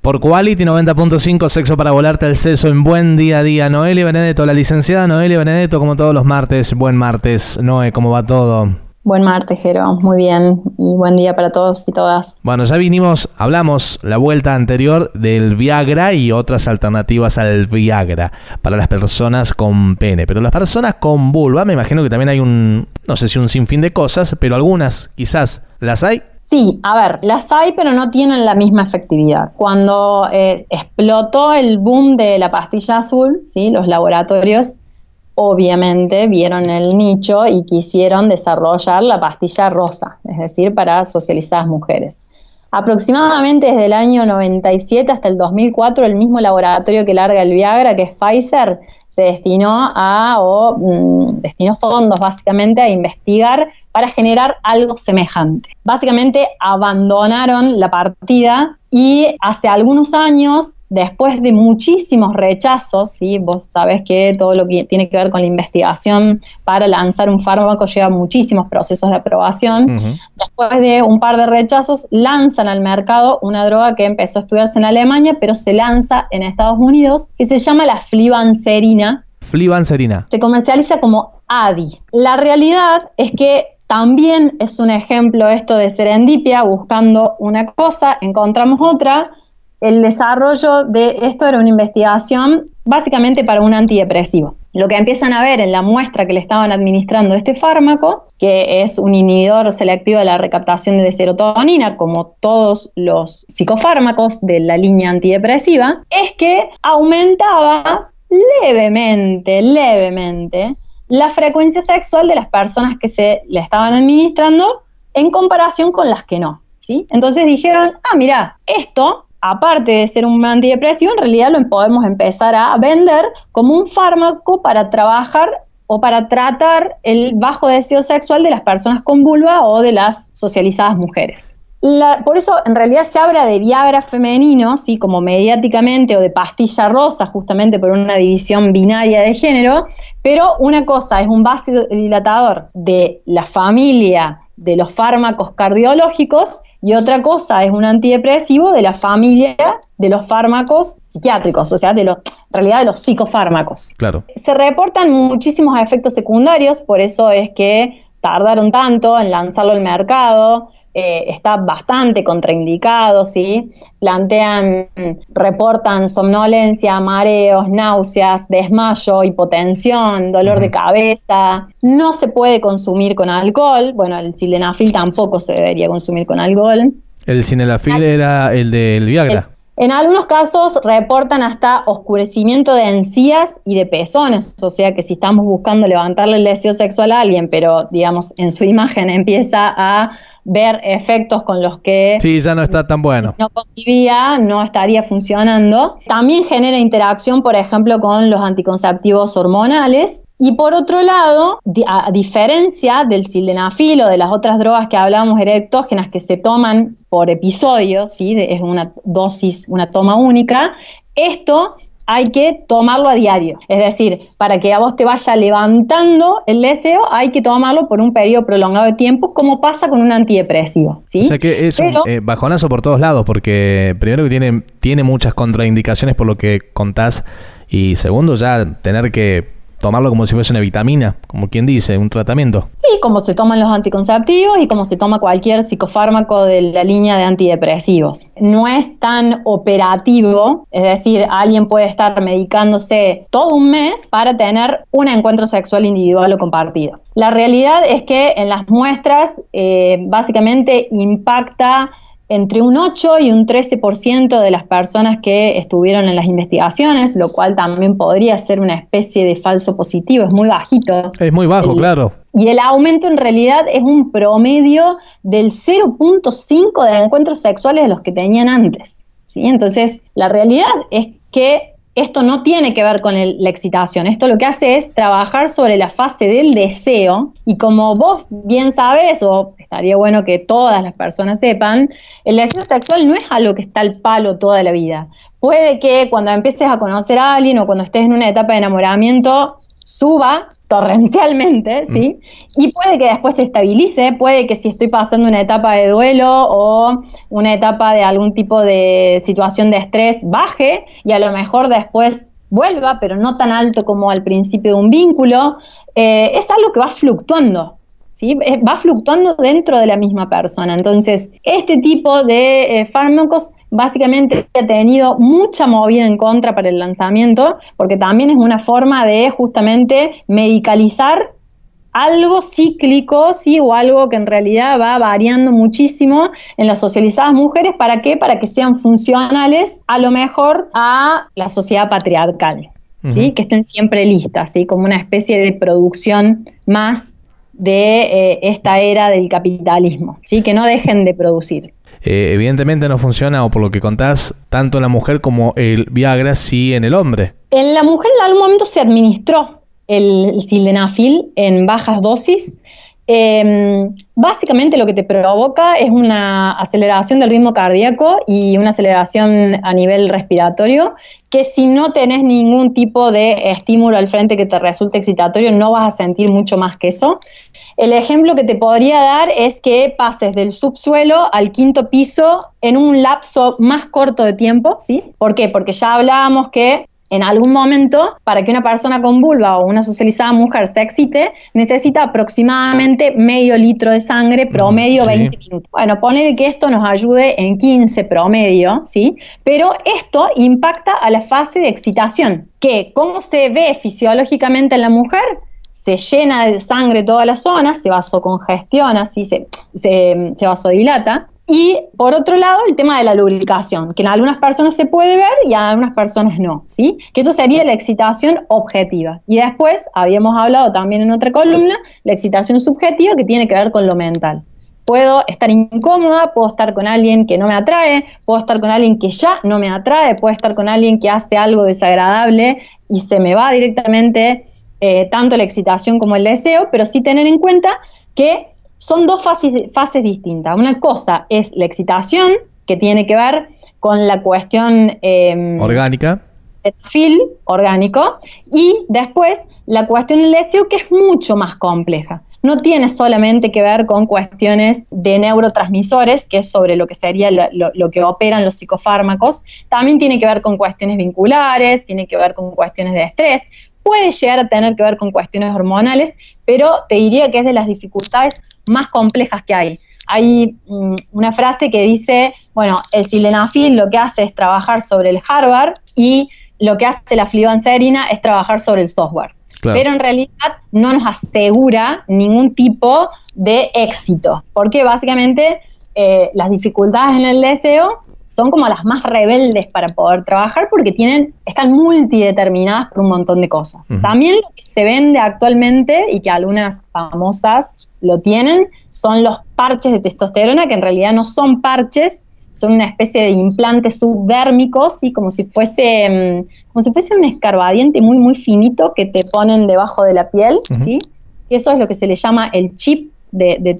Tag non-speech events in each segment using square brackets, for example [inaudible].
Por Quality 90.5, sexo para volarte al seso en buen día a día. Noelia Benedetto, la licenciada Noelia Benedetto, como todos los martes. Buen martes, Noé, ¿cómo va todo? Buen martes, Jero. Muy bien. Y buen día para todos y todas. Bueno, ya vinimos, hablamos la vuelta anterior del Viagra y otras alternativas al Viagra para las personas con pene. Pero las personas con vulva, me imagino que también hay un, no sé si un sinfín de cosas, pero algunas quizás las hay. Sí, a ver, las hay, pero no tienen la misma efectividad. Cuando eh, explotó el boom de la pastilla azul, ¿sí? los laboratorios obviamente vieron el nicho y quisieron desarrollar la pastilla rosa, es decir, para socializadas mujeres. Aproximadamente desde el año 97 hasta el 2004, el mismo laboratorio que larga el Viagra, que es Pfizer, se destinó a, o mm, destinó fondos básicamente a investigar para generar algo semejante. Básicamente abandonaron la partida y hace algunos años, después de muchísimos rechazos, ¿sí? vos sabés que todo lo que tiene que ver con la investigación para lanzar un fármaco lleva muchísimos procesos de aprobación, después de un par de rechazos lanzan al mercado una droga que empezó a estudiarse en Alemania, pero se lanza en Estados Unidos, que se llama la flibanserina. Flibanserina. Se comercializa como ADI. La realidad es que también es un ejemplo esto de serendipia, buscando una cosa, encontramos otra. El desarrollo de esto era una investigación básicamente para un antidepresivo. Lo que empiezan a ver en la muestra que le estaban administrando este fármaco, que es un inhibidor selectivo de la recaptación de serotonina, como todos los psicofármacos de la línea antidepresiva, es que aumentaba levemente, levemente la frecuencia sexual de las personas que se le estaban administrando en comparación con las que no. ¿sí? Entonces dijeron, ah, mira, esto, aparte de ser un antidepresivo, en realidad lo podemos empezar a vender como un fármaco para trabajar o para tratar el bajo deseo sexual de las personas con vulva o de las socializadas mujeres por eso en realidad se habla de Viagra femenino, ¿sí? como mediáticamente, o de pastilla rosa, justamente por una división binaria de género, pero una cosa es un vasodilatador de la familia de los fármacos cardiológicos y otra cosa es un antidepresivo de la familia de los fármacos psiquiátricos, o sea, de los, en realidad de los psicofármacos. Claro. Se reportan muchísimos efectos secundarios, por eso es que tardaron tanto en lanzarlo al mercado. Eh, está bastante contraindicado, ¿sí? Plantean, reportan somnolencia, mareos, náuseas, desmayo, hipotensión, dolor de cabeza. No se puede consumir con alcohol. Bueno, el sildenafil tampoco se debería consumir con alcohol. El sildenafil era el del Viagra. En algunos casos reportan hasta oscurecimiento de encías y de pezones, o sea que si estamos buscando levantarle el deseo sexual a alguien, pero digamos en su imagen [laughs] empieza a ver efectos con los que sí, ya no está tan bueno. No convivía, no estaría funcionando. También genera interacción, por ejemplo, con los anticonceptivos hormonales. Y por otro lado, a diferencia del sildenafil o de las otras drogas que hablábamos erectógenas que se toman por episodio, ¿sí? es una dosis, una toma única, esto hay que tomarlo a diario. Es decir, para que a vos te vaya levantando el deseo, hay que tomarlo por un periodo prolongado de tiempo, como pasa con un antidepresivo. ¿sí? O sea que es un eh, bajonazo por todos lados, porque primero que tiene, tiene muchas contraindicaciones por lo que contás, y segundo ya tener que tomarlo como si fuese una vitamina, como quien dice, un tratamiento. Sí, como se toman los anticonceptivos y como se toma cualquier psicofármaco de la línea de antidepresivos. No es tan operativo, es decir, alguien puede estar medicándose todo un mes para tener un encuentro sexual individual o compartido. La realidad es que en las muestras eh, básicamente impacta entre un 8 y un 13% de las personas que estuvieron en las investigaciones, lo cual también podría ser una especie de falso positivo, es muy bajito. Es muy bajo, claro. Y el aumento en realidad es un promedio del 0.5 de encuentros sexuales de los que tenían antes. ¿sí? Entonces, la realidad es que esto no tiene que ver con la excitación, esto lo que hace es trabajar sobre la fase del deseo y como vos bien sabes, o estaría bueno que todas las personas sepan, el deseo sexual no es algo que está al palo toda la vida. Puede que cuando empieces a conocer a alguien o cuando estés en una etapa de enamoramiento suba torrencialmente, ¿sí? Y puede que después se estabilice, puede que si estoy pasando una etapa de duelo o una etapa de algún tipo de situación de estrés, baje y a lo mejor después vuelva, pero no tan alto como al principio de un vínculo. Eh, es algo que va fluctuando, ¿sí? Eh, va fluctuando dentro de la misma persona. Entonces, este tipo de eh, fármacos básicamente ha tenido mucha movida en contra para el lanzamiento, porque también es una forma de justamente medicalizar algo cíclico, sí, o algo que en realidad va variando muchísimo en las socializadas mujeres, ¿para qué? Para que sean funcionales a lo mejor a la sociedad patriarcal, ¿sí? Que estén siempre listas, ¿sí? Como una especie de producción más de eh, esta era del capitalismo, ¿sí? Que no dejen de producir. Eh, evidentemente no funciona, o por lo que contás, tanto en la mujer como el Viagra, sí en el hombre. En la mujer en algún momento se administró el sildenafil en bajas dosis. Em, básicamente lo que te provoca es una aceleración del ritmo cardíaco y una aceleración a nivel respiratorio, que si no tenés ningún tipo de estímulo al frente que te resulte excitatorio, no vas a sentir mucho más que eso. El ejemplo que te podría dar es que pases del subsuelo al quinto piso en un lapso más corto de tiempo, ¿sí? ¿Por qué? Porque ya hablábamos que en algún momento, para que una persona con vulva o una socializada mujer se excite, necesita aproximadamente medio litro de sangre, promedio 20 minutos. Bueno, poner que esto nos ayude en 15 promedio, ¿sí? Pero esto impacta a la fase de excitación, que ¿cómo se ve fisiológicamente en la mujer? Se llena de sangre toda la zona, se vasocongestiona, ¿sí? se, se, se vasodilata, y por otro lado, el tema de la lubricación, que en algunas personas se puede ver y en algunas personas no, ¿sí? Que eso sería la excitación objetiva. Y después, habíamos hablado también en otra columna, la excitación subjetiva que tiene que ver con lo mental. Puedo estar incómoda, puedo estar con alguien que no me atrae, puedo estar con alguien que ya no me atrae, puedo estar con alguien que hace algo desagradable y se me va directamente eh, tanto la excitación como el deseo, pero sí tener en cuenta que son dos fases, fases distintas. Una cosa es la excitación, que tiene que ver con la cuestión em, orgánica. Fil orgánico, y después la cuestión del deseo, que es mucho más compleja. No tiene solamente que ver con cuestiones de neurotransmisores, que es sobre lo que sería lo, que operan los psicofármacos, también tiene que ver con cuestiones vinculares, tiene que ver con cuestiones de estrés, puede llegar a tener que ver con cuestiones hormonales, pero te diría que es de las dificultades más complejas que hay. Hay mm, una frase que dice, bueno, el sildenafil lo que hace es trabajar sobre el hardware y lo que hace la flibanserina es trabajar sobre el software. Pero en realidad no nos asegura ningún tipo de éxito, porque básicamente eh, las dificultades en el deseo son como las más rebeldes para poder trabajar porque tienen, están multideterminadas por un montón de cosas. También lo que se vende actualmente y que algunas famosas lo tienen son los parches de testosterona, que en realidad no son parches, son una especie de implantes subdérmicos, y como si fuese mm, como si fuese un escarbadiente muy muy finito que te ponen debajo de la piel, ¿sí? Eso es lo que se le llama el chip de, de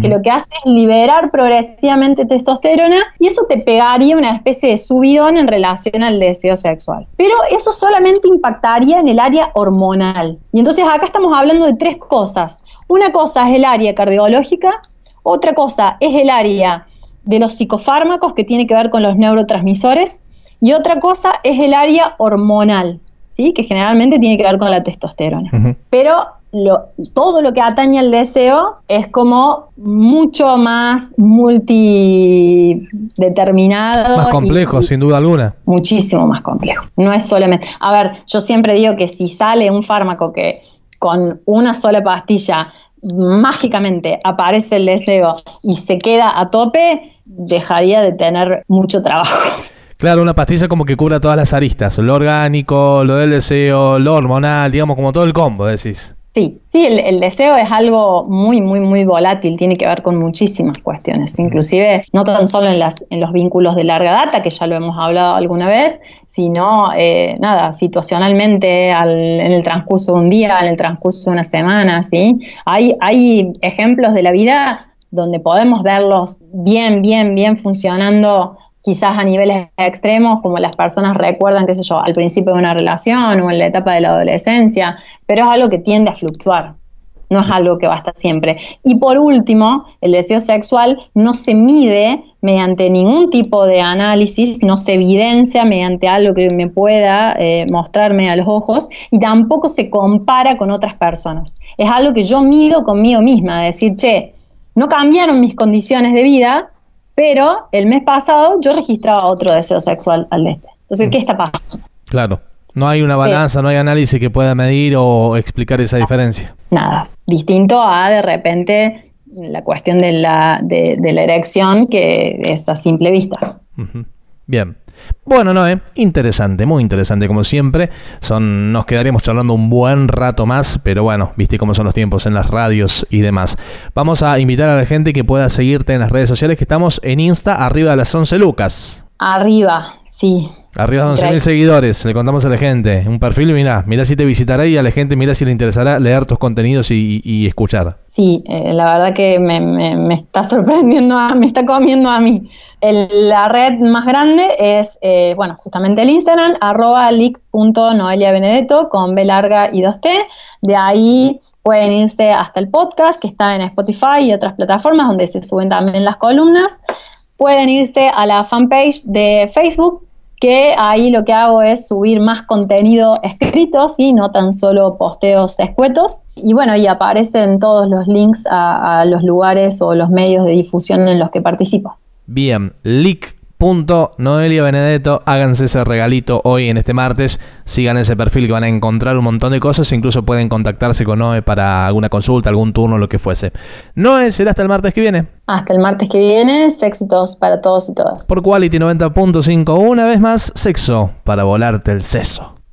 que lo que hace es liberar progresivamente testosterona y eso te pegaría una especie de subidón en relación al deseo sexual. Pero eso solamente impactaría en el área hormonal. Y entonces acá estamos hablando de tres cosas. Una cosa es el área cardiológica, otra cosa es el área de los psicofármacos que tiene que ver con los neurotransmisores y otra cosa es el área hormonal, ¿sí? que generalmente tiene que ver con la testosterona. Pero todo lo que atañe al deseo es como mucho más multideterminado. Más complejo, sin duda alguna. Muchísimo más complejo. No es solamente. A ver, yo siempre digo que si sale un fármaco que con una sola pastilla mágicamente aparece el deseo y se queda a tope, dejaría de tener mucho trabajo. Claro, una pastilla como que cubra todas las aristas, lo orgánico, lo del deseo, lo hormonal, digamos como todo el combo, decís. Sí, sí, el, deseo es algo muy, muy, muy volátil, tiene que ver con muchísimas cuestiones, inclusive no tan solo en, las, en los vínculos de larga data, que ya lo hemos hablado alguna vez, sino, eh, nada, situacionalmente en el transcurso de un día, en el transcurso de una semana, ¿sí? Hay, hay ejemplos de la vida donde podemos verlos bien, bien, bien funcionando quizás a niveles extremos, como las personas recuerdan, qué sé yo, al principio de una relación o en la etapa de la adolescencia, pero es algo que tiende a fluctuar, no es algo que va a estar siempre. Y por último, el deseo sexual no se mide mediante ningún tipo de análisis, no se evidencia mediante algo que me pueda eh, mostrarme a los ojos y tampoco se compara con otras personas. Es algo que yo mido conmigo misma, decir, che, no cambiaron mis condiciones de vida, pero el mes pasado yo registraba otro deseo sexual al de este. Entonces, ¿qué está pasando? Claro. No hay una balanza, no hay análisis que pueda medir o explicar esa diferencia. Nada. Distinto a de repente la cuestión de la, de, la erección que es a simple vista. Bien. Bueno, no, interesante, muy interesante como siempre. Son, nos quedaríamos charlando un buen rato más, pero bueno, viste cómo son los tiempos en las radios y demás. Vamos a invitar a la gente que pueda seguirte en las redes sociales, que estamos en Insta, arriba de las 11 lucas. Arriba, sí. Arriba de 11.000 seguidores, le contamos a la gente. Un perfil, mira, mira si te visitará y a la gente mira si le interesará leer tus contenidos y, escuchar. Sí, eh, la verdad que me, está sorprendiendo, me está comiendo a mí. la red más grande es, eh, bueno, justamente el Instagram, arroba leak.noeliabenedetto con B larga y 2T. De ahí pueden irse hasta el podcast que está en Spotify y otras plataformas donde se suben también las columnas. Pueden irse a la fanpage de Facebook que ahí lo que hago es subir más contenido escrito, ¿sí? no tan solo posteos escuetos. Y bueno, y aparecen todos los links a, los lugares o los medios de difusión en los que participo. Bien, Punto Noelia Benedetto, háganse ese regalito hoy en este martes, sigan ese perfil que van a encontrar un montón de cosas, incluso pueden contactarse con Noé para alguna consulta, algún turno, lo que fuese. Noé, será hasta el martes que viene. Hasta el martes que viene, éxitos para todos y todas. Por Quality 90.5, una vez más, sexo para volarte el seso.